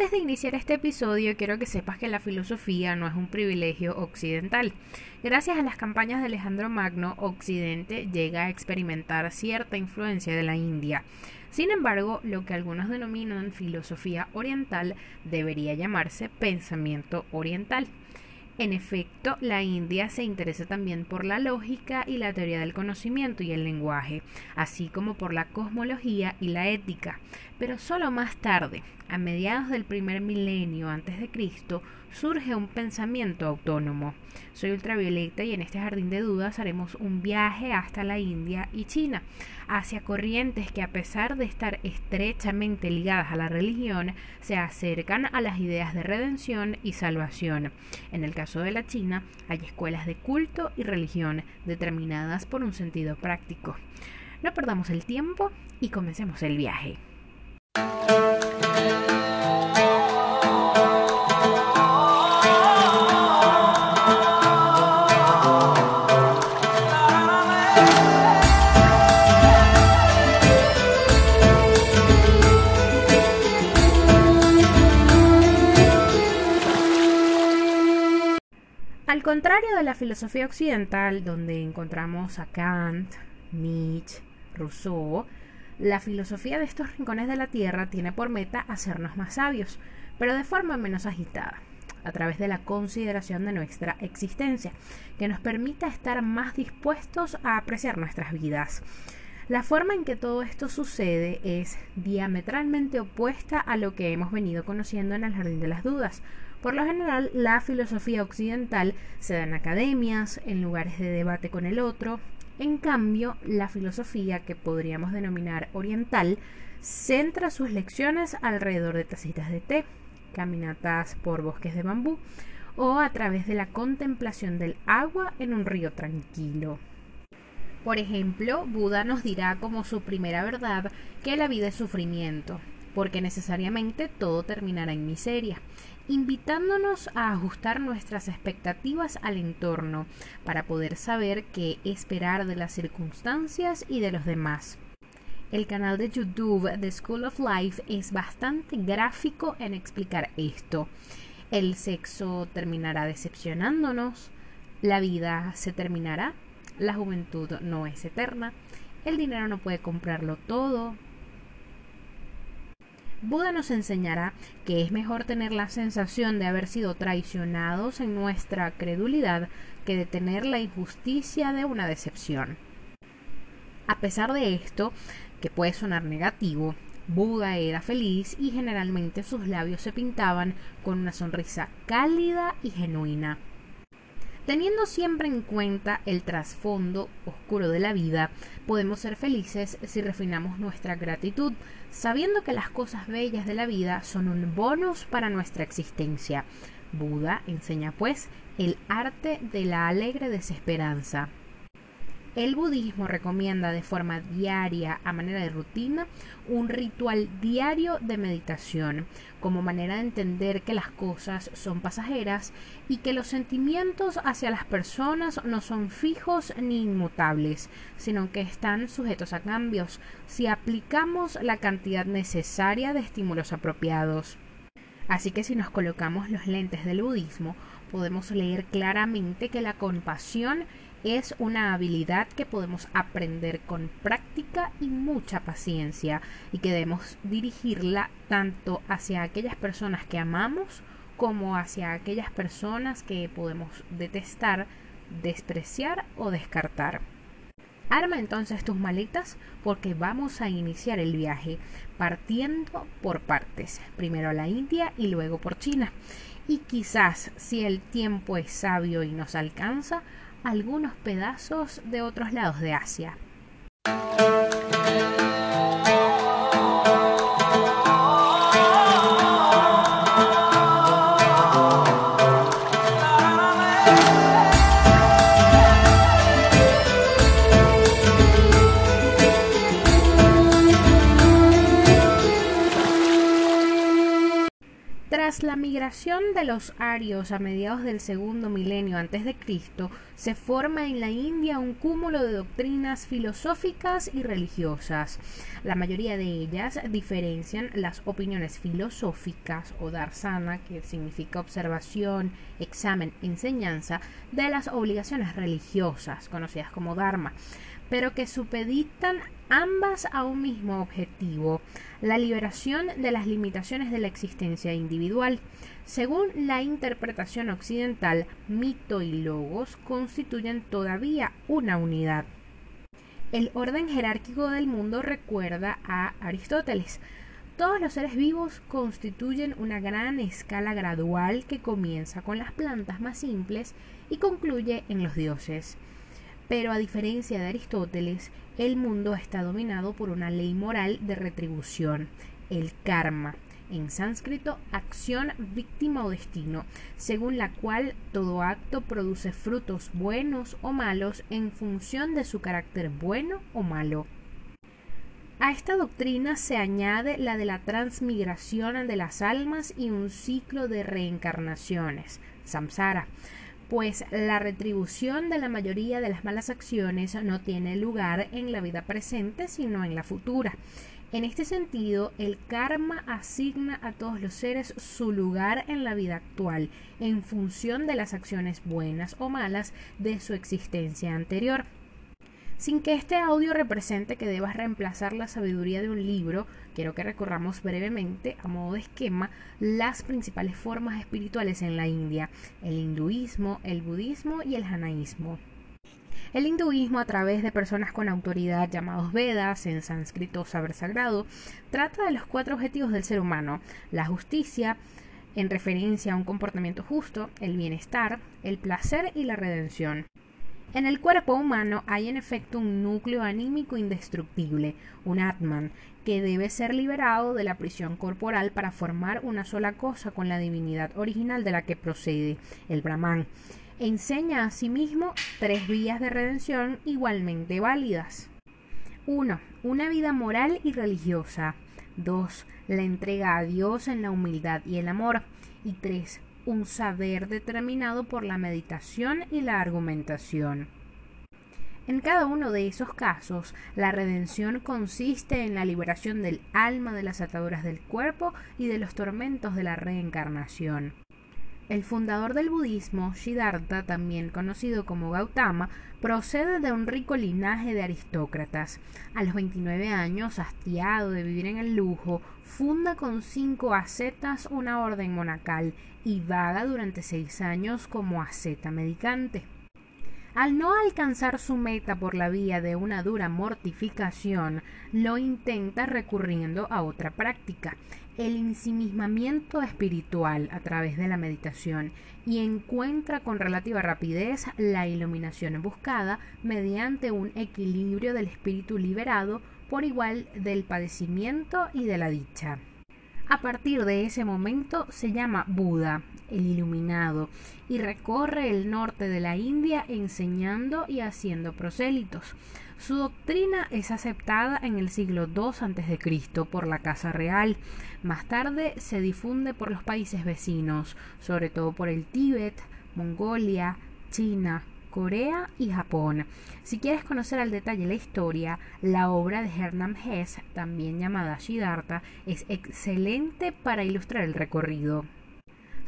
Antes de iniciar este episodio, quiero que sepas que la filosofía no es un privilegio occidental. Gracias a las campañas de Alejandro Magno, Occidente llega a experimentar cierta influencia de la India. Sin embargo, lo que algunos denominan filosofía oriental debería llamarse pensamiento oriental. En efecto, la India se interesa también por la lógica y la teoría del conocimiento y el lenguaje, así como por la cosmología y la ética. Pero solo más tarde, a mediados del primer milenio antes de Cristo, surge un pensamiento autónomo. Soy ultravioleta y en este jardín de dudas haremos un viaje hasta la India y China, hacia corrientes que a pesar de estar estrechamente ligadas a la religión, se acercan a las ideas de redención y salvación. En el caso de la China, hay escuelas de culto y religión determinadas por un sentido práctico. No perdamos el tiempo y comencemos el viaje. Contrario de la filosofía occidental, donde encontramos a Kant, Nietzsche, Rousseau, la filosofía de estos rincones de la Tierra tiene por meta hacernos más sabios, pero de forma menos agitada, a través de la consideración de nuestra existencia, que nos permita estar más dispuestos a apreciar nuestras vidas. La forma en que todo esto sucede es diametralmente opuesta a lo que hemos venido conociendo en el Jardín de las Dudas, por lo general, la filosofía occidental se da en academias, en lugares de debate con el otro. En cambio, la filosofía que podríamos denominar oriental centra sus lecciones alrededor de tacitas de té, caminatas por bosques de bambú o a través de la contemplación del agua en un río tranquilo. Por ejemplo, Buda nos dirá como su primera verdad que la vida es sufrimiento, porque necesariamente todo terminará en miseria, invitándonos a ajustar nuestras expectativas al entorno para poder saber qué esperar de las circunstancias y de los demás. El canal de YouTube de School of Life es bastante gráfico en explicar esto. El sexo terminará decepcionándonos, la vida se terminará, la juventud no es eterna, el dinero no puede comprarlo todo, Buda nos enseñará que es mejor tener la sensación de haber sido traicionados en nuestra credulidad que de tener la injusticia de una decepción. A pesar de esto, que puede sonar negativo, Buda era feliz y generalmente sus labios se pintaban con una sonrisa cálida y genuina. Teniendo siempre en cuenta el trasfondo oscuro de la vida, podemos ser felices si refinamos nuestra gratitud, sabiendo que las cosas bellas de la vida son un bonus para nuestra existencia. Buda enseña pues el arte de la alegre desesperanza. El budismo recomienda de forma diaria, a manera de rutina, un ritual diario de meditación, como manera de entender que las cosas son pasajeras y que los sentimientos hacia las personas no son fijos ni inmutables, sino que están sujetos a cambios si aplicamos la cantidad necesaria de estímulos apropiados. Así que si nos colocamos los lentes del budismo, podemos leer claramente que la compasión es una habilidad que podemos aprender con práctica y mucha paciencia y que debemos dirigirla tanto hacia aquellas personas que amamos como hacia aquellas personas que podemos detestar, despreciar o descartar. Arma entonces tus maletas porque vamos a iniciar el viaje partiendo por partes, primero a la India y luego por China. Y quizás si el tiempo es sabio y nos alcanza, algunos pedazos de otros lados de Asia. La migración de los arios a mediados del segundo milenio antes de Cristo, se forma en la India un cúmulo de doctrinas filosóficas y religiosas. La mayoría de ellas diferencian las opiniones filosóficas o darsana, que significa observación, examen, enseñanza, de las obligaciones religiosas, conocidas como dharma pero que supeditan ambas a un mismo objetivo, la liberación de las limitaciones de la existencia individual. Según la interpretación occidental, mito y logos constituyen todavía una unidad. El orden jerárquico del mundo recuerda a Aristóteles. Todos los seres vivos constituyen una gran escala gradual que comienza con las plantas más simples y concluye en los dioses. Pero a diferencia de Aristóteles, el mundo está dominado por una ley moral de retribución, el karma, en sánscrito acción, víctima o destino, según la cual todo acto produce frutos buenos o malos en función de su carácter bueno o malo. A esta doctrina se añade la de la transmigración de las almas y un ciclo de reencarnaciones, samsara, pues la retribución de la mayoría de las malas acciones no tiene lugar en la vida presente, sino en la futura. En este sentido, el karma asigna a todos los seres su lugar en la vida actual, en función de las acciones buenas o malas de su existencia anterior. Sin que este audio represente que debas reemplazar la sabiduría de un libro, quiero que recorramos brevemente, a modo de esquema, las principales formas espirituales en la India, el hinduismo, el budismo y el janaísmo. El hinduismo, a través de personas con autoridad llamados Vedas, en sánscrito saber sagrado, trata de los cuatro objetivos del ser humano, la justicia, en referencia a un comportamiento justo, el bienestar, el placer y la redención. En el cuerpo humano hay en efecto un núcleo anímico indestructible, un Atman, que debe ser liberado de la prisión corporal para formar una sola cosa con la divinidad original de la que procede, el Brahman. Enseña asimismo tres vías de redención igualmente válidas. 1. Una vida moral y religiosa. 2. La entrega a Dios en la humildad y el amor. Y 3 un saber determinado por la meditación y la argumentación. En cada uno de esos casos, la redención consiste en la liberación del alma de las ataduras del cuerpo y de los tormentos de la reencarnación. El fundador del budismo, Siddhartha, también conocido como Gautama, procede de un rico linaje de aristócratas. A los 29 años, hastiado de vivir en el lujo, funda con cinco ascetas una orden monacal y vaga durante seis años como asceta medicante. Al no alcanzar su meta por la vía de una dura mortificación, lo intenta recurriendo a otra práctica, el ensimismamiento espiritual a través de la meditación y encuentra con relativa rapidez la iluminación buscada mediante un equilibrio del espíritu liberado por igual del padecimiento y de la dicha. A partir de ese momento se llama Buda, el iluminado, y recorre el norte de la India enseñando y haciendo prosélitos. Su doctrina es aceptada en el siglo II a.C. por la Casa Real. Más tarde se difunde por los países vecinos, sobre todo por el Tíbet, Mongolia, China, Corea y Japón. Si quieres conocer al detalle la historia, la obra de Hermann Hesse, también llamada Siddhartha, es excelente para ilustrar el recorrido.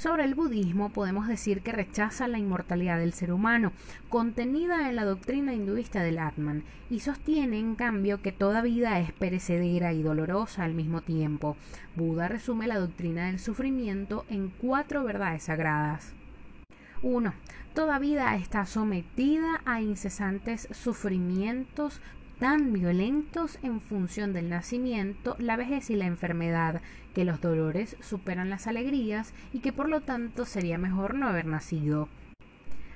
Sobre el budismo podemos decir que rechaza la inmortalidad del ser humano, contenida en la doctrina hinduista del Atman, y sostiene en cambio que toda vida es perecedera y dolorosa al mismo tiempo. Buda resume la doctrina del sufrimiento en cuatro verdades sagradas. 1. Toda vida está sometida a incesantes sufrimientos tan violentos en función del nacimiento, la vejez y la enfermedad, que los dolores superan las alegrías y que por lo tanto sería mejor no haber nacido.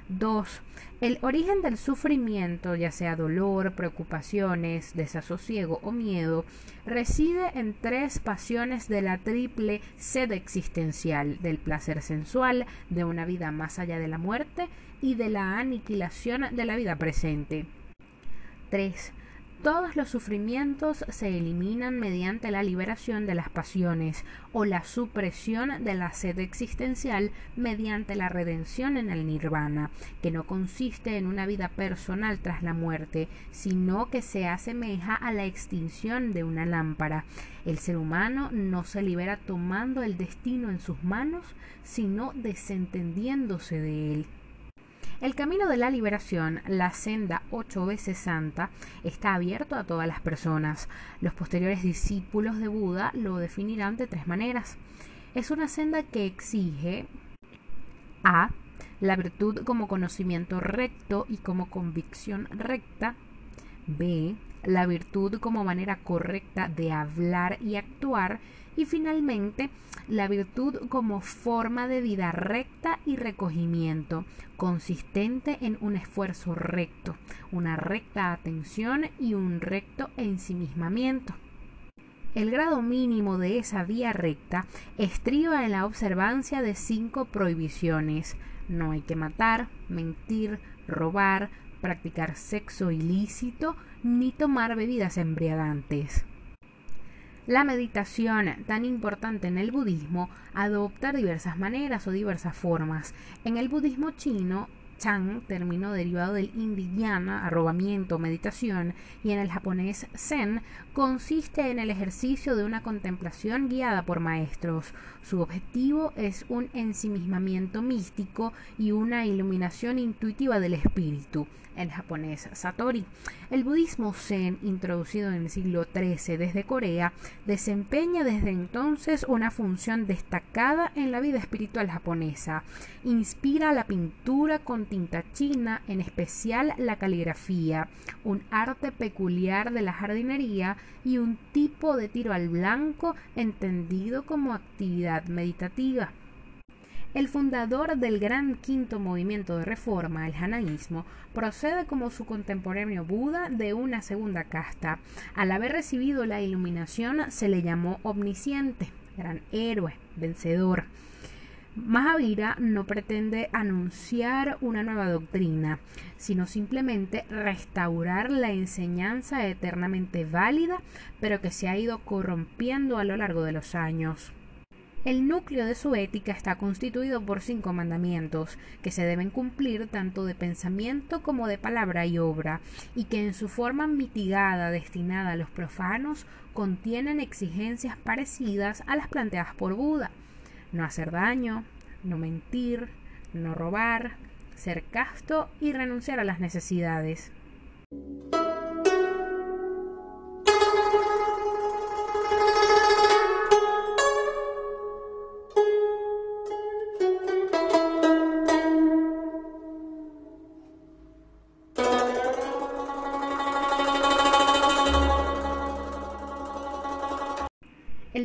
2. El origen del sufrimiento, ya sea dolor, preocupaciones, desasosiego o miedo, reside en tres pasiones de la triple sed existencial, del placer sensual, de una vida más allá de la muerte y de la aniquilación de la vida presente. 3. Todos los sufrimientos se eliminan mediante la liberación de las pasiones o la supresión de la sed existencial mediante la redención en el nirvana, que no consiste en una vida personal tras la muerte, sino que se asemeja a la extinción de una lámpara. El ser humano no se libera tomando el destino en sus manos, sino desentendiéndose de él. El camino de la liberación, la senda ocho veces santa, está abierto a todas las personas. Los posteriores discípulos de Buda lo definirán de tres maneras. Es una senda que exige a la virtud como conocimiento recto y como convicción recta, b la virtud como manera correcta de hablar y actuar y finalmente la virtud como forma de vida recta y recogimiento, consistente en un esfuerzo recto, una recta atención y un recto ensimismamiento. El grado mínimo de esa vía recta estriba en la observancia de cinco prohibiciones. No hay que matar, mentir, robar, practicar sexo ilícito ni tomar bebidas embriagantes. La meditación, tan importante en el budismo, adopta diversas maneras o diversas formas. En el budismo chino, Chan, término derivado del hindi arrobamiento, meditación, y en el japonés Zen, consiste en el ejercicio de una contemplación guiada por maestros. Su objetivo es un ensimismamiento místico y una iluminación intuitiva del espíritu, en japonés Satori. El budismo Zen, introducido en el siglo XIII desde Corea, desempeña desde entonces una función destacada en la vida espiritual japonesa. Inspira la pintura con tinta china, en especial la caligrafía, un arte peculiar de la jardinería y un tipo de tiro al blanco entendido como actividad meditativa. El fundador del gran quinto movimiento de reforma, el janaísmo, procede como su contemporáneo Buda de una segunda casta. Al haber recibido la iluminación se le llamó omnisciente, gran héroe, vencedor. Mahavira no pretende anunciar una nueva doctrina, sino simplemente restaurar la enseñanza eternamente válida, pero que se ha ido corrompiendo a lo largo de los años. El núcleo de su ética está constituido por cinco mandamientos, que se deben cumplir tanto de pensamiento como de palabra y obra, y que en su forma mitigada destinada a los profanos contienen exigencias parecidas a las planteadas por Buda no hacer daño, no mentir, no robar, ser casto y renunciar a las necesidades.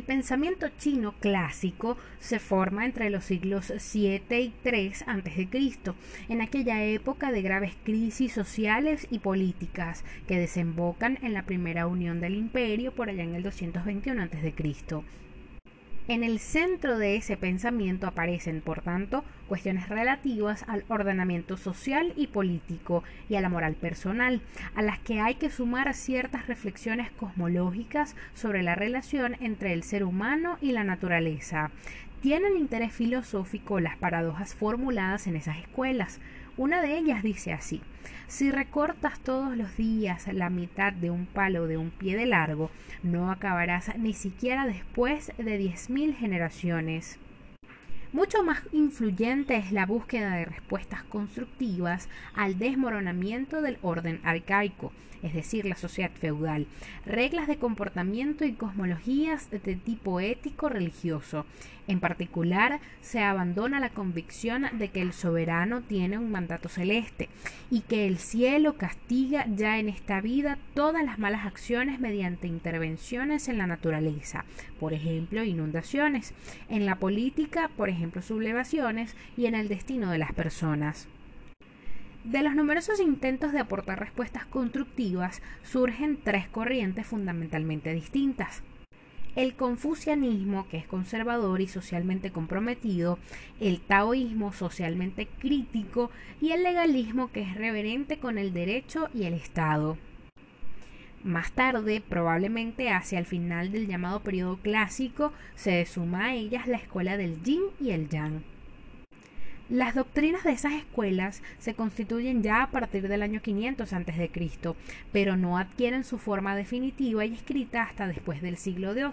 El pensamiento chino clásico se forma entre los siglos 7 y 3 a.C., en aquella época de graves crisis sociales y políticas que desembocan en la primera unión del imperio por allá en el 221 a.C. En el centro de ese pensamiento aparecen, por tanto, cuestiones relativas al ordenamiento social y político y a la moral personal, a las que hay que sumar ciertas reflexiones cosmológicas sobre la relación entre el ser humano y la naturaleza. Tienen interés filosófico las paradojas formuladas en esas escuelas, una de ellas dice así, si recortas todos los días la mitad de un palo de un pie de largo, no acabarás ni siquiera después de diez mil generaciones. Mucho más influyente es la búsqueda de respuestas constructivas al desmoronamiento del orden arcaico, es decir, la sociedad feudal, reglas de comportamiento y cosmologías de tipo ético religioso. En particular, se abandona la convicción de que el soberano tiene un mandato celeste y que el cielo castiga ya en esta vida todas las malas acciones mediante intervenciones en la naturaleza, por ejemplo, inundaciones, en la política, por sublevaciones y en el destino de las personas. De los numerosos intentos de aportar respuestas constructivas surgen tres corrientes fundamentalmente distintas. El confucianismo, que es conservador y socialmente comprometido, el taoísmo, socialmente crítico, y el legalismo, que es reverente con el derecho y el Estado. Más tarde, probablemente hacia el final del llamado periodo clásico, se suma a ellas la escuela del yin y el yang. Las doctrinas de esas escuelas se constituyen ya a partir del año 500 a.C., pero no adquieren su forma definitiva y escrita hasta después del siglo II,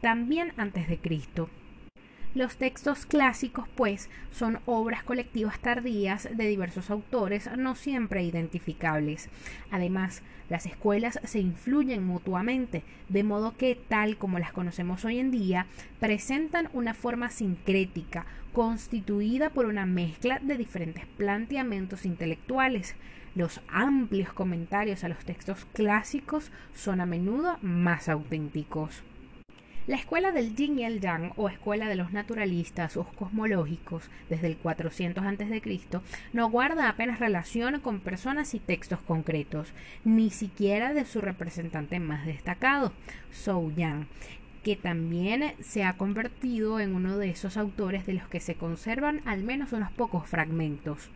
también antes de Cristo. Los textos clásicos, pues, son obras colectivas tardías de diversos autores, no siempre identificables. Además, las escuelas se influyen mutuamente, de modo que, tal como las conocemos hoy en día, presentan una forma sincrética, constituida por una mezcla de diferentes planteamientos intelectuales. Los amplios comentarios a los textos clásicos son a menudo más auténticos. La escuela del yin y el yang, o escuela de los naturalistas o cosmológicos, desde el 400 a.C., no guarda apenas relación con personas y textos concretos, ni siquiera de su representante más destacado, Zhou Yang, que también se ha convertido en uno de esos autores de los que se conservan al menos unos pocos fragmentos.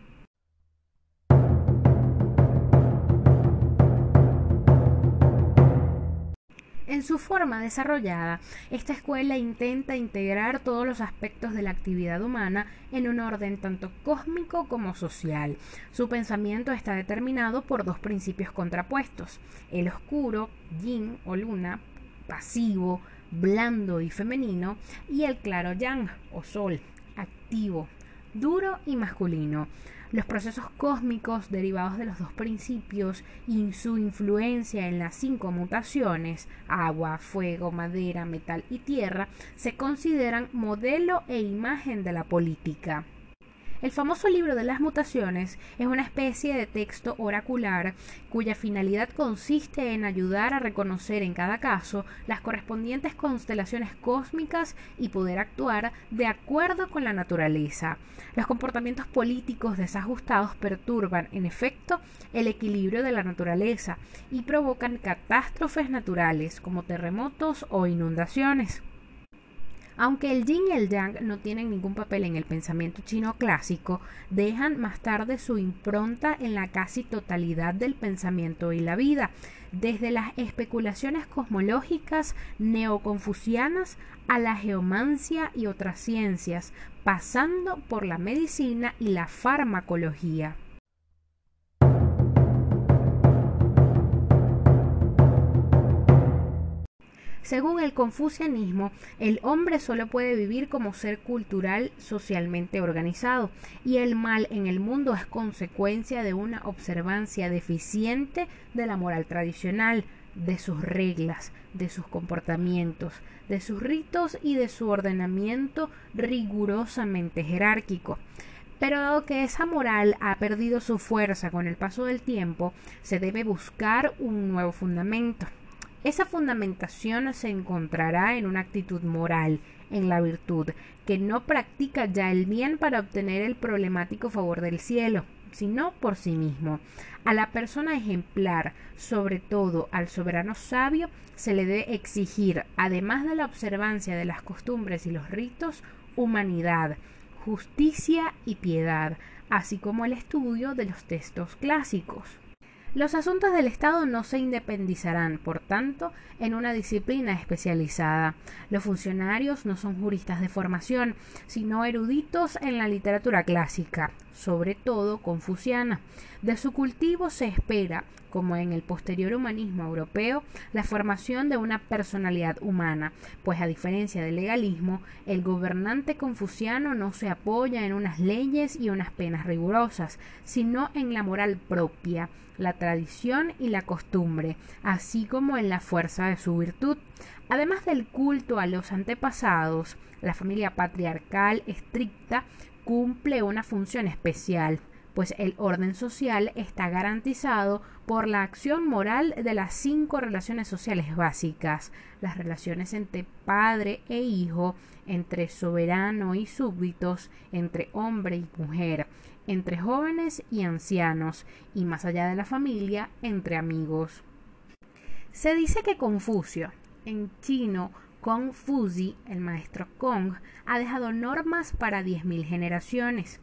En su forma desarrollada, esta escuela intenta integrar todos los aspectos de la actividad humana en un orden tanto cósmico como social. Su pensamiento está determinado por dos principios contrapuestos, el oscuro, yin o luna, pasivo, blando y femenino, y el claro yang o sol, activo, duro y masculino los procesos cósmicos derivados de los dos principios y su influencia en las cinco mutaciones, agua, fuego, madera, metal y tierra, se consideran modelo e imagen de la política. El famoso libro de las mutaciones es una especie de texto oracular cuya finalidad consiste en ayudar a reconocer en cada caso las correspondientes constelaciones cósmicas y poder actuar de acuerdo con la naturaleza. Los comportamientos políticos desajustados perturban, en efecto, el equilibrio de la naturaleza y provocan catástrofes naturales como terremotos o inundaciones. Aunque el yin y el yang no tienen ningún papel en el pensamiento chino clásico, dejan más tarde su impronta en la casi totalidad del pensamiento y la vida, desde las especulaciones cosmológicas neoconfucianas a la geomancia y otras ciencias, pasando por la medicina y la farmacología. Según el confucianismo, el hombre solo puede vivir como ser cultural socialmente organizado y el mal en el mundo es consecuencia de una observancia deficiente de la moral tradicional, de sus reglas, de sus comportamientos, de sus ritos y de su ordenamiento rigurosamente jerárquico. Pero dado que esa moral ha perdido su fuerza con el paso del tiempo, se debe buscar un nuevo fundamento. Esa fundamentación se encontrará en una actitud moral, en la virtud, que no practica ya el bien para obtener el problemático favor del cielo, sino por sí mismo. A la persona ejemplar, sobre todo al soberano sabio, se le debe exigir, además de la observancia de las costumbres y los ritos, humanidad, justicia y piedad, así como el estudio de los textos clásicos. Los asuntos del Estado no se independizarán, por tanto, en una disciplina especializada. Los funcionarios no son juristas de formación, sino eruditos en la literatura clásica, sobre todo confuciana. De su cultivo se espera, como en el posterior humanismo europeo, la formación de una personalidad humana, pues a diferencia del legalismo, el gobernante confuciano no se apoya en unas leyes y unas penas rigurosas, sino en la moral propia, la tradición y la costumbre, así como en la fuerza de su virtud. Además del culto a los antepasados, la familia patriarcal estricta cumple una función especial, pues el orden social está garantizado por la acción moral de las cinco relaciones sociales básicas, las relaciones entre padre e hijo, entre soberano y súbditos, entre hombre y mujer, entre jóvenes y ancianos, y más allá de la familia, entre amigos. Se dice que Confucio, en chino Confuzi, el maestro Kong, ha dejado normas para 10.000 generaciones.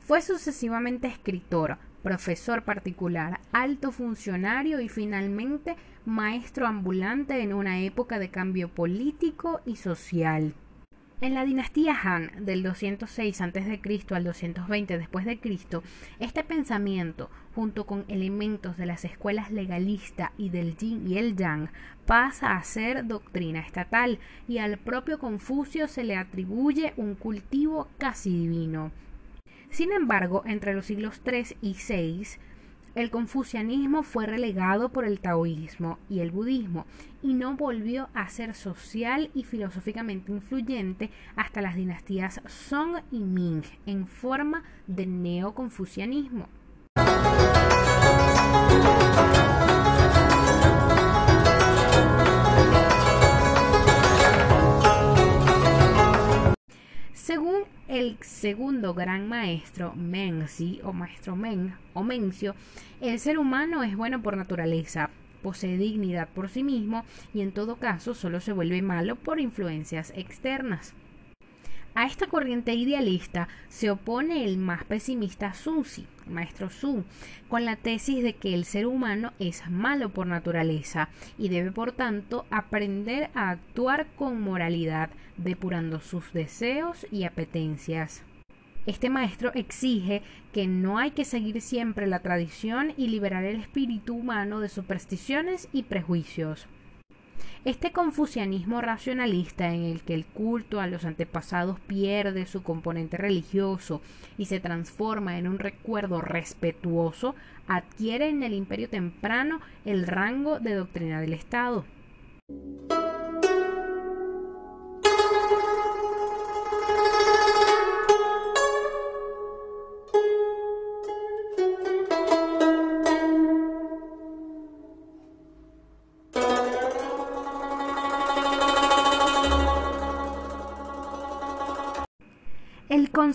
Fue sucesivamente escritor, profesor particular, alto funcionario y finalmente maestro ambulante en una época de cambio político y social. En la dinastía Han del 206 a.C. al 220 después de Cristo, este pensamiento, junto con elementos de las escuelas legalista y del yin y el yang, pasa a ser doctrina estatal y al propio Confucio se le atribuye un cultivo casi divino. Sin embargo, entre los siglos III y VI, el confucianismo fue relegado por el taoísmo y el budismo y no volvió a ser social y filosóficamente influyente hasta las dinastías Song y Ming en forma de neoconfucianismo. Según el segundo gran maestro, Menzi, o maestro Men, o Mencio, el ser humano es bueno por naturaleza, posee dignidad por sí mismo y en todo caso solo se vuelve malo por influencias externas. A esta corriente idealista se opone el más pesimista Susi, maestro Su, con la tesis de que el ser humano es malo por naturaleza y debe por tanto aprender a actuar con moralidad, depurando sus deseos y apetencias. Este maestro exige que no hay que seguir siempre la tradición y liberar el espíritu humano de supersticiones y prejuicios. Este confucianismo racionalista en el que el culto a los antepasados pierde su componente religioso y se transforma en un recuerdo respetuoso adquiere en el imperio temprano el rango de doctrina del Estado.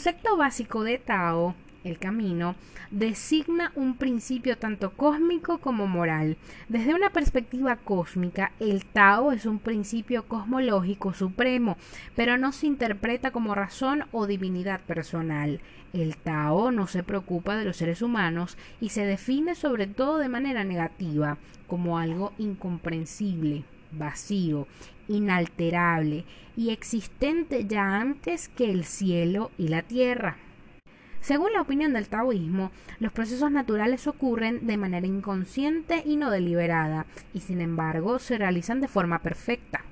Concepto básico de Tao, el camino, designa un principio tanto cósmico como moral. Desde una perspectiva cósmica, el Tao es un principio cosmológico supremo, pero no se interpreta como razón o divinidad personal. El Tao no se preocupa de los seres humanos y se define sobre todo de manera negativa, como algo incomprensible, vacío, inalterable y existente ya antes que el cielo y la tierra. Según la opinión del taoísmo, los procesos naturales ocurren de manera inconsciente y no deliberada, y sin embargo se realizan de forma perfecta.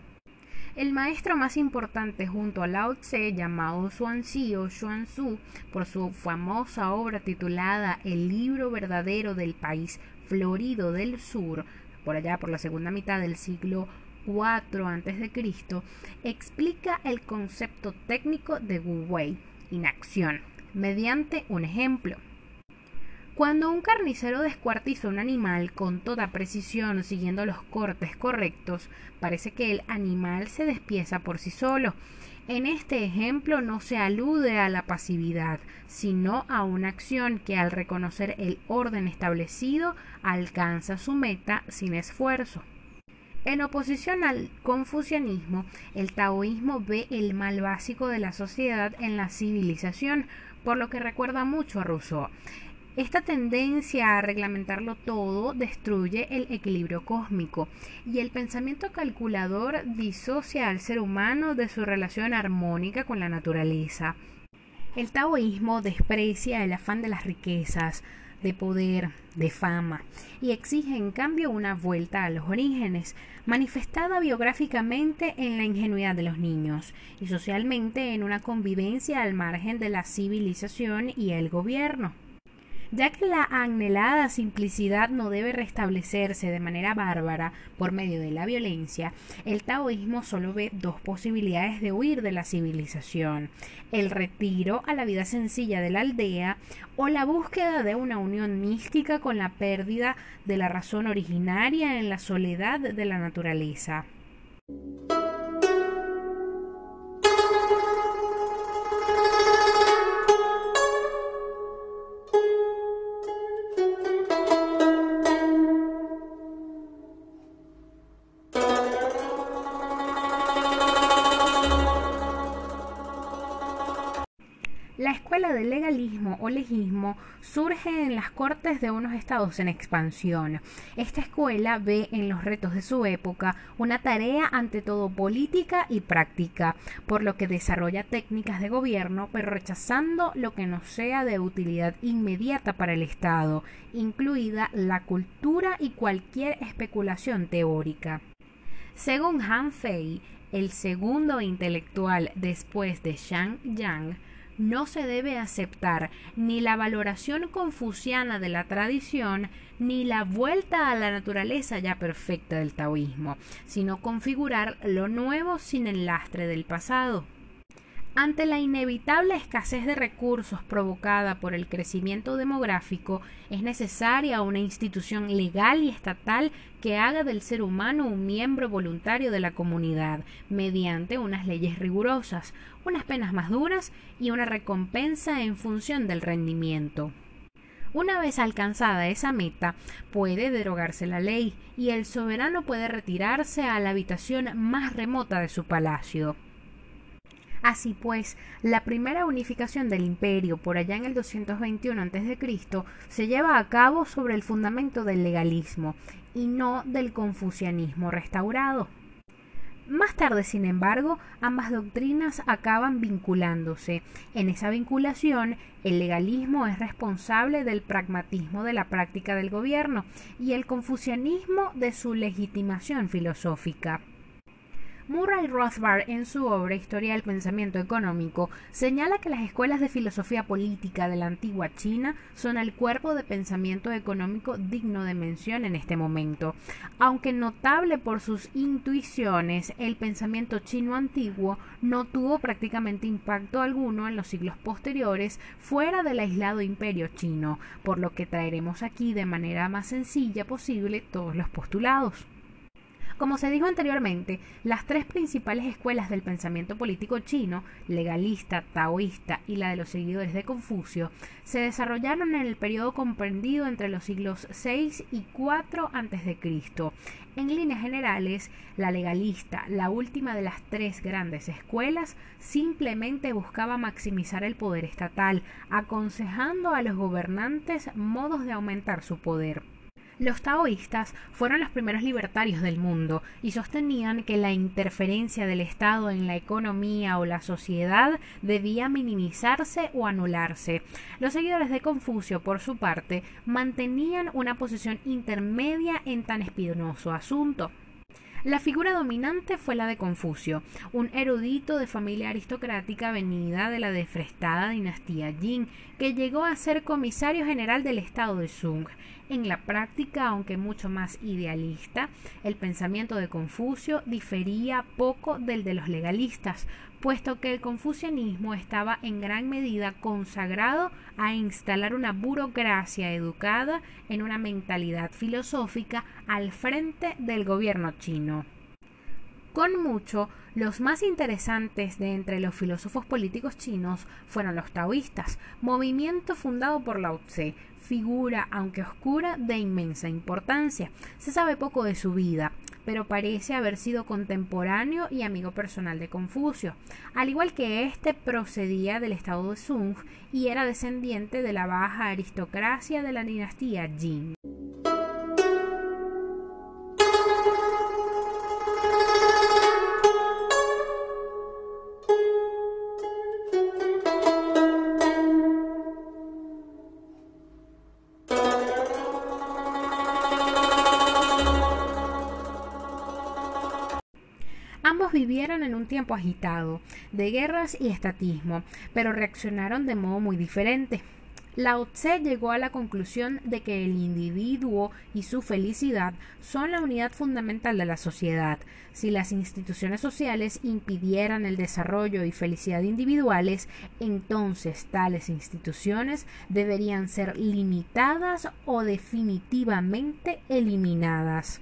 El maestro más importante junto a Lao Tse, llamado Xuanzi o Xuanzu, por su famosa obra titulada El libro verdadero del país florido del sur, por allá por la segunda mitad del siglo 4 a.C., explica el concepto técnico de Wu Wei, inacción, mediante un ejemplo. Cuando un carnicero descuartiza un animal con toda precisión siguiendo los cortes correctos, parece que el animal se despieza por sí solo. En este ejemplo no se alude a la pasividad, sino a una acción que al reconocer el orden establecido alcanza su meta sin esfuerzo. En oposición al confucianismo, el taoísmo ve el mal básico de la sociedad en la civilización, por lo que recuerda mucho a Rousseau. Esta tendencia a reglamentarlo todo destruye el equilibrio cósmico y el pensamiento calculador disocia al ser humano de su relación armónica con la naturaleza. El taoísmo desprecia el afán de las riquezas, de poder, de fama, y exige en cambio una vuelta a los orígenes, manifestada biográficamente en la ingenuidad de los niños y socialmente en una convivencia al margen de la civilización y el gobierno. Ya que la anhelada simplicidad no debe restablecerse de manera bárbara por medio de la violencia, el taoísmo solo ve dos posibilidades de huir de la civilización, el retiro a la vida sencilla de la aldea o la búsqueda de una unión mística con la pérdida de la razón originaria en la soledad de la naturaleza. Escuela del legalismo o legismo surge en las cortes de unos estados en expansión. Esta escuela ve en los retos de su época una tarea ante todo política y práctica, por lo que desarrolla técnicas de gobierno, pero rechazando lo que no sea de utilidad inmediata para el Estado, incluida la cultura y cualquier especulación teórica. Según Han Fei, el segundo intelectual después de Shang Yang, no se debe aceptar ni la valoración confuciana de la tradición ni la vuelta a la naturaleza ya perfecta del taoísmo, sino configurar lo nuevo sin el lastre del pasado. Ante la inevitable escasez de recursos provocada por el crecimiento demográfico, es necesaria una institución legal y estatal que haga del ser humano un miembro voluntario de la comunidad, mediante unas leyes rigurosas, unas penas más duras y una recompensa en función del rendimiento. Una vez alcanzada esa meta, puede derogarse la ley y el soberano puede retirarse a la habitación más remota de su palacio. Así pues, la primera unificación del imperio por allá en el 221 a.C. se lleva a cabo sobre el fundamento del legalismo y no del confucianismo restaurado. Más tarde, sin embargo, ambas doctrinas acaban vinculándose. En esa vinculación, el legalismo es responsable del pragmatismo de la práctica del gobierno y el confucianismo de su legitimación filosófica. Murray Rothbard, en su obra Historia del Pensamiento Económico, señala que las escuelas de filosofía política de la antigua China son el cuerpo de pensamiento económico digno de mención en este momento. Aunque notable por sus intuiciones, el pensamiento chino antiguo no tuvo prácticamente impacto alguno en los siglos posteriores fuera del aislado imperio chino, por lo que traeremos aquí de manera más sencilla posible todos los postulados. Como se dijo anteriormente, las tres principales escuelas del pensamiento político chino, legalista, taoísta y la de los seguidores de Confucio, se desarrollaron en el periodo comprendido entre los siglos VI y IV a.C. En líneas generales, la legalista, la última de las tres grandes escuelas, simplemente buscaba maximizar el poder estatal, aconsejando a los gobernantes modos de aumentar su poder. Los taoístas fueron los primeros libertarios del mundo y sostenían que la interferencia del Estado en la economía o la sociedad debía minimizarse o anularse. Los seguidores de Confucio, por su parte, mantenían una posición intermedia en tan espinoso asunto. La figura dominante fue la de Confucio, un erudito de familia aristocrática venida de la defrestada dinastía Jin, que llegó a ser comisario general del estado de Sung. En la práctica, aunque mucho más idealista, el pensamiento de Confucio difería poco del de los legalistas, puesto que el confucianismo estaba en gran medida consagrado a instalar una burocracia educada en una mentalidad filosófica al frente del gobierno chino. Con mucho, los más interesantes de entre los filósofos políticos chinos fueron los taoístas, movimiento fundado por Lao Tse, figura, aunque oscura, de inmensa importancia. Se sabe poco de su vida, pero parece haber sido contemporáneo y amigo personal de Confucio. Al igual que éste procedía del estado de Sung y era descendiente de la baja aristocracia de la dinastía Jin. Tiempo agitado, de guerras y estatismo, pero reaccionaron de modo muy diferente. Lao Tse llegó a la conclusión de que el individuo y su felicidad son la unidad fundamental de la sociedad. Si las instituciones sociales impidieran el desarrollo y felicidad individuales, entonces tales instituciones deberían ser limitadas o definitivamente eliminadas.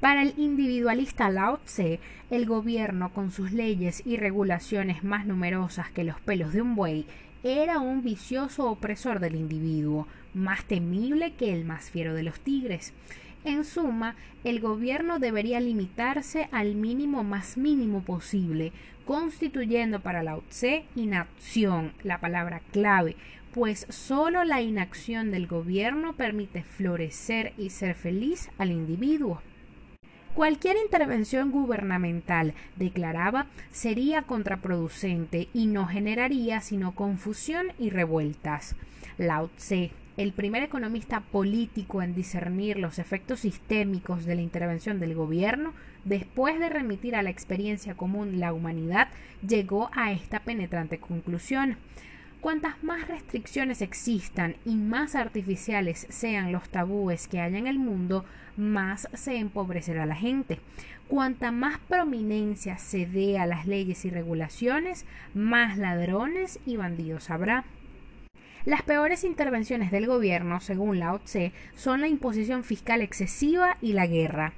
Para el individualista Lao Tse, el gobierno, con sus leyes y regulaciones más numerosas que los pelos de un buey, era un vicioso opresor del individuo, más temible que el más fiero de los tigres. En suma, el gobierno debería limitarse al mínimo más mínimo posible, constituyendo para Lao Tse inacción, la palabra clave, pues solo la inacción del gobierno permite florecer y ser feliz al individuo. Cualquier intervención gubernamental, declaraba, sería contraproducente y no generaría sino confusión y revueltas. Lao Tse, el primer economista político en discernir los efectos sistémicos de la intervención del gobierno, después de remitir a la experiencia común la humanidad, llegó a esta penetrante conclusión. Cuantas más restricciones existan y más artificiales sean los tabúes que haya en el mundo, más se empobrecerá la gente. Cuanta más prominencia se dé a las leyes y regulaciones, más ladrones y bandidos habrá. Las peores intervenciones del gobierno, según Lao Tse, son la imposición fiscal excesiva y la guerra.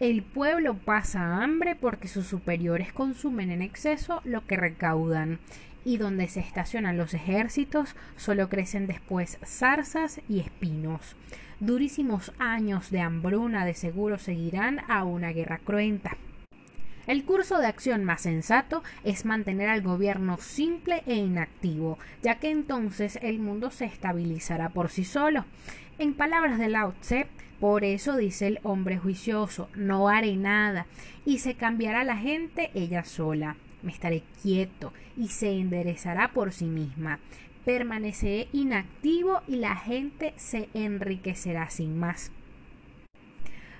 El pueblo pasa hambre porque sus superiores consumen en exceso lo que recaudan y donde se estacionan los ejércitos solo crecen después zarzas y espinos. Durísimos años de hambruna de seguro seguirán a una guerra cruenta. El curso de acción más sensato es mantener al gobierno simple e inactivo, ya que entonces el mundo se estabilizará por sí solo. En palabras de Lao Tse, por eso dice el hombre juicioso, no haré nada, y se cambiará la gente ella sola me estaré quieto y se enderezará por sí misma. Permaneceré inactivo y la gente se enriquecerá sin más.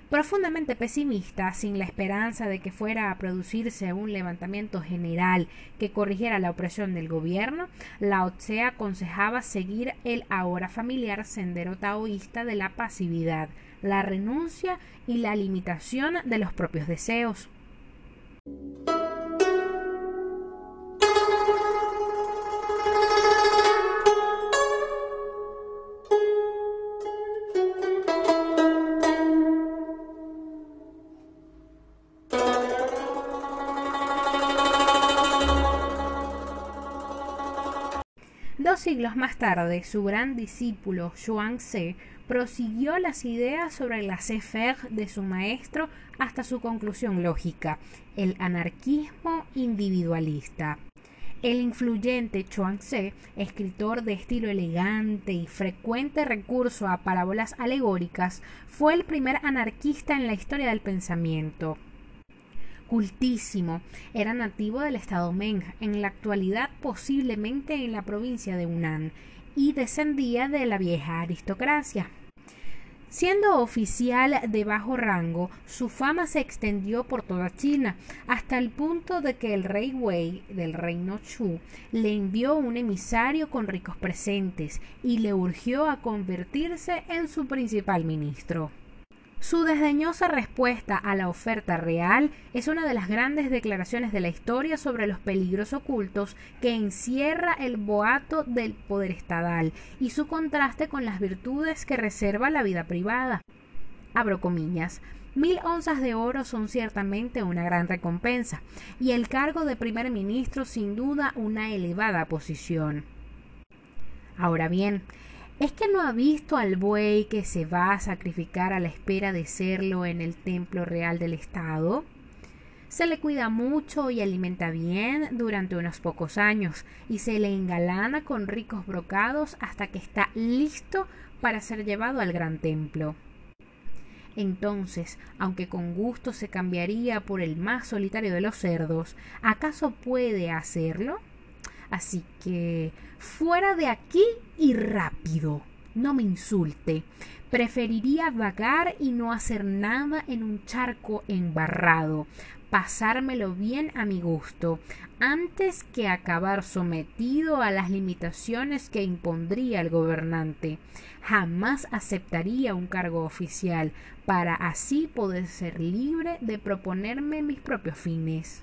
Profundamente pesimista, sin la esperanza de que fuera a producirse un levantamiento general que corrigiera la opresión del gobierno, Lao Tse aconsejaba seguir el ahora familiar sendero taoísta de la pasividad, la renuncia y la limitación de los propios deseos. Dos siglos más tarde, su gran discípulo Xuan Tse prosiguió las ideas sobre la faire de su maestro hasta su conclusión lógica, el anarquismo individualista. El influyente Chuang Tse, escritor de estilo elegante y frecuente recurso a parábolas alegóricas, fue el primer anarquista en la historia del pensamiento cultísimo. Era nativo del estado Meng, en la actualidad posiblemente en la provincia de Hunan, y descendía de la vieja aristocracia. Siendo oficial de bajo rango, su fama se extendió por toda China, hasta el punto de que el rey Wei del reino Chu le envió un emisario con ricos presentes y le urgió a convertirse en su principal ministro. Su desdeñosa respuesta a la oferta real es una de las grandes declaraciones de la historia sobre los peligros ocultos que encierra el boato del poder estadal y su contraste con las virtudes que reserva la vida privada. Abro comillas. Mil onzas de oro son ciertamente una gran recompensa, y el cargo de primer ministro sin duda una elevada posición. Ahora bien, ¿Es que no ha visto al buey que se va a sacrificar a la espera de serlo en el templo real del Estado? Se le cuida mucho y alimenta bien durante unos pocos años y se le engalana con ricos brocados hasta que está listo para ser llevado al gran templo. Entonces, aunque con gusto se cambiaría por el más solitario de los cerdos, ¿acaso puede hacerlo? Así que fuera de aquí y rápido. No me insulte. Preferiría vagar y no hacer nada en un charco embarrado, pasármelo bien a mi gusto, antes que acabar sometido a las limitaciones que impondría el gobernante. Jamás aceptaría un cargo oficial, para así poder ser libre de proponerme mis propios fines.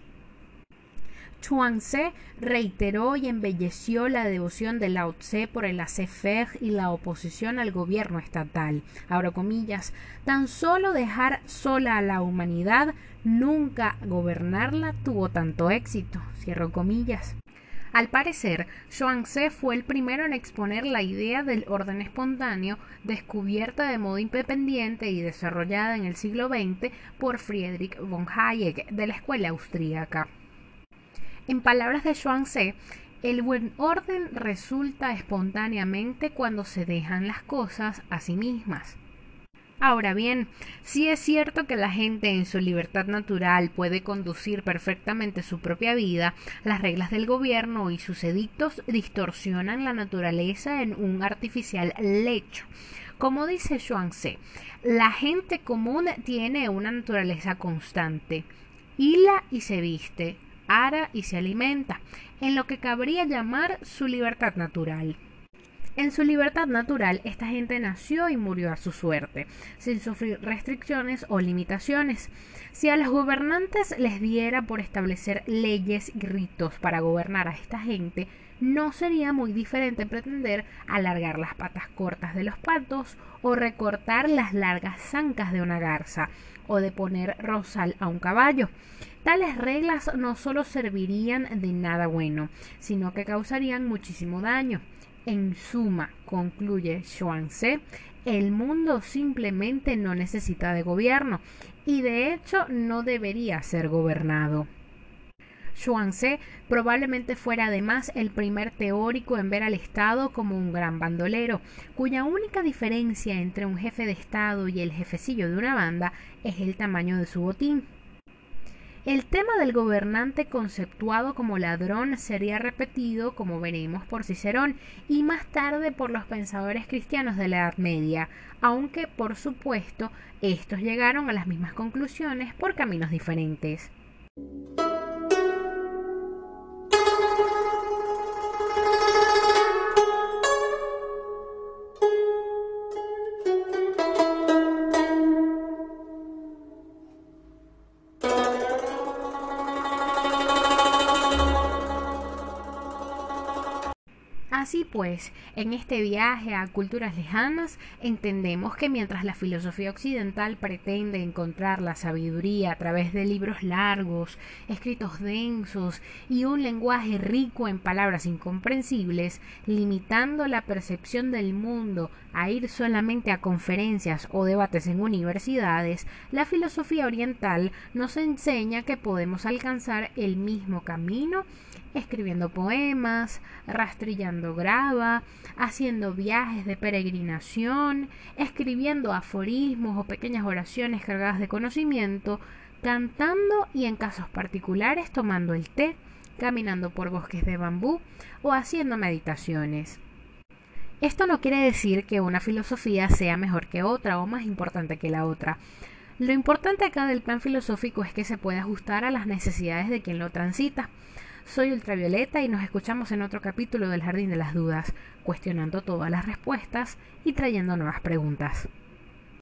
Chuang Tse reiteró y embelleció la devoción de Lao Tse por el laissez y la oposición al gobierno estatal. Abro comillas, tan solo dejar sola a la humanidad, nunca gobernarla tuvo tanto éxito. Cierro comillas. Al parecer, Zhuangzi fue el primero en exponer la idea del orden espontáneo, descubierta de modo independiente y desarrollada en el siglo XX por Friedrich von Hayek de la escuela austríaca. En palabras de Zhuangzi, el buen orden resulta espontáneamente cuando se dejan las cosas a sí mismas. Ahora bien, sí es cierto que la gente en su libertad natural puede conducir perfectamente su propia vida, las reglas del gobierno y sus edictos distorsionan la naturaleza en un artificial lecho. Como dice Zhuangzi, la gente común tiene una naturaleza constante, hila y se viste, ara y se alimenta, en lo que cabría llamar su libertad natural. En su libertad natural, esta gente nació y murió a su suerte, sin sufrir restricciones o limitaciones. Si a los gobernantes les diera por establecer leyes y ritos para gobernar a esta gente, no sería muy diferente pretender alargar las patas cortas de los patos o recortar las largas zancas de una garza o de poner rosal a un caballo. Tales reglas no solo servirían de nada bueno, sino que causarían muchísimo daño. En suma, concluye Zhuangzi, el mundo simplemente no necesita de gobierno y de hecho no debería ser gobernado. Zhuangzi probablemente fuera además el primer teórico en ver al Estado como un gran bandolero, cuya única diferencia entre un jefe de Estado y el jefecillo de una banda es el tamaño de su botín. El tema del gobernante conceptuado como ladrón sería repetido, como veremos, por Cicerón y más tarde por los pensadores cristianos de la Edad Media, aunque, por supuesto, estos llegaron a las mismas conclusiones por caminos diferentes. Así pues, en este viaje a culturas lejanas, entendemos que mientras la filosofía occidental pretende encontrar la sabiduría a través de libros largos, escritos densos y un lenguaje rico en palabras incomprensibles, limitando la percepción del mundo a ir solamente a conferencias o debates en universidades, la filosofía oriental nos enseña que podemos alcanzar el mismo camino escribiendo poemas, rastrillando grava, haciendo viajes de peregrinación, escribiendo aforismos o pequeñas oraciones cargadas de conocimiento, cantando y en casos particulares tomando el té, caminando por bosques de bambú o haciendo meditaciones. Esto no quiere decir que una filosofía sea mejor que otra o más importante que la otra. Lo importante acá del plan filosófico es que se puede ajustar a las necesidades de quien lo transita. Soy Ultravioleta y nos escuchamos en otro capítulo del Jardín de las Dudas, cuestionando todas las respuestas y trayendo nuevas preguntas.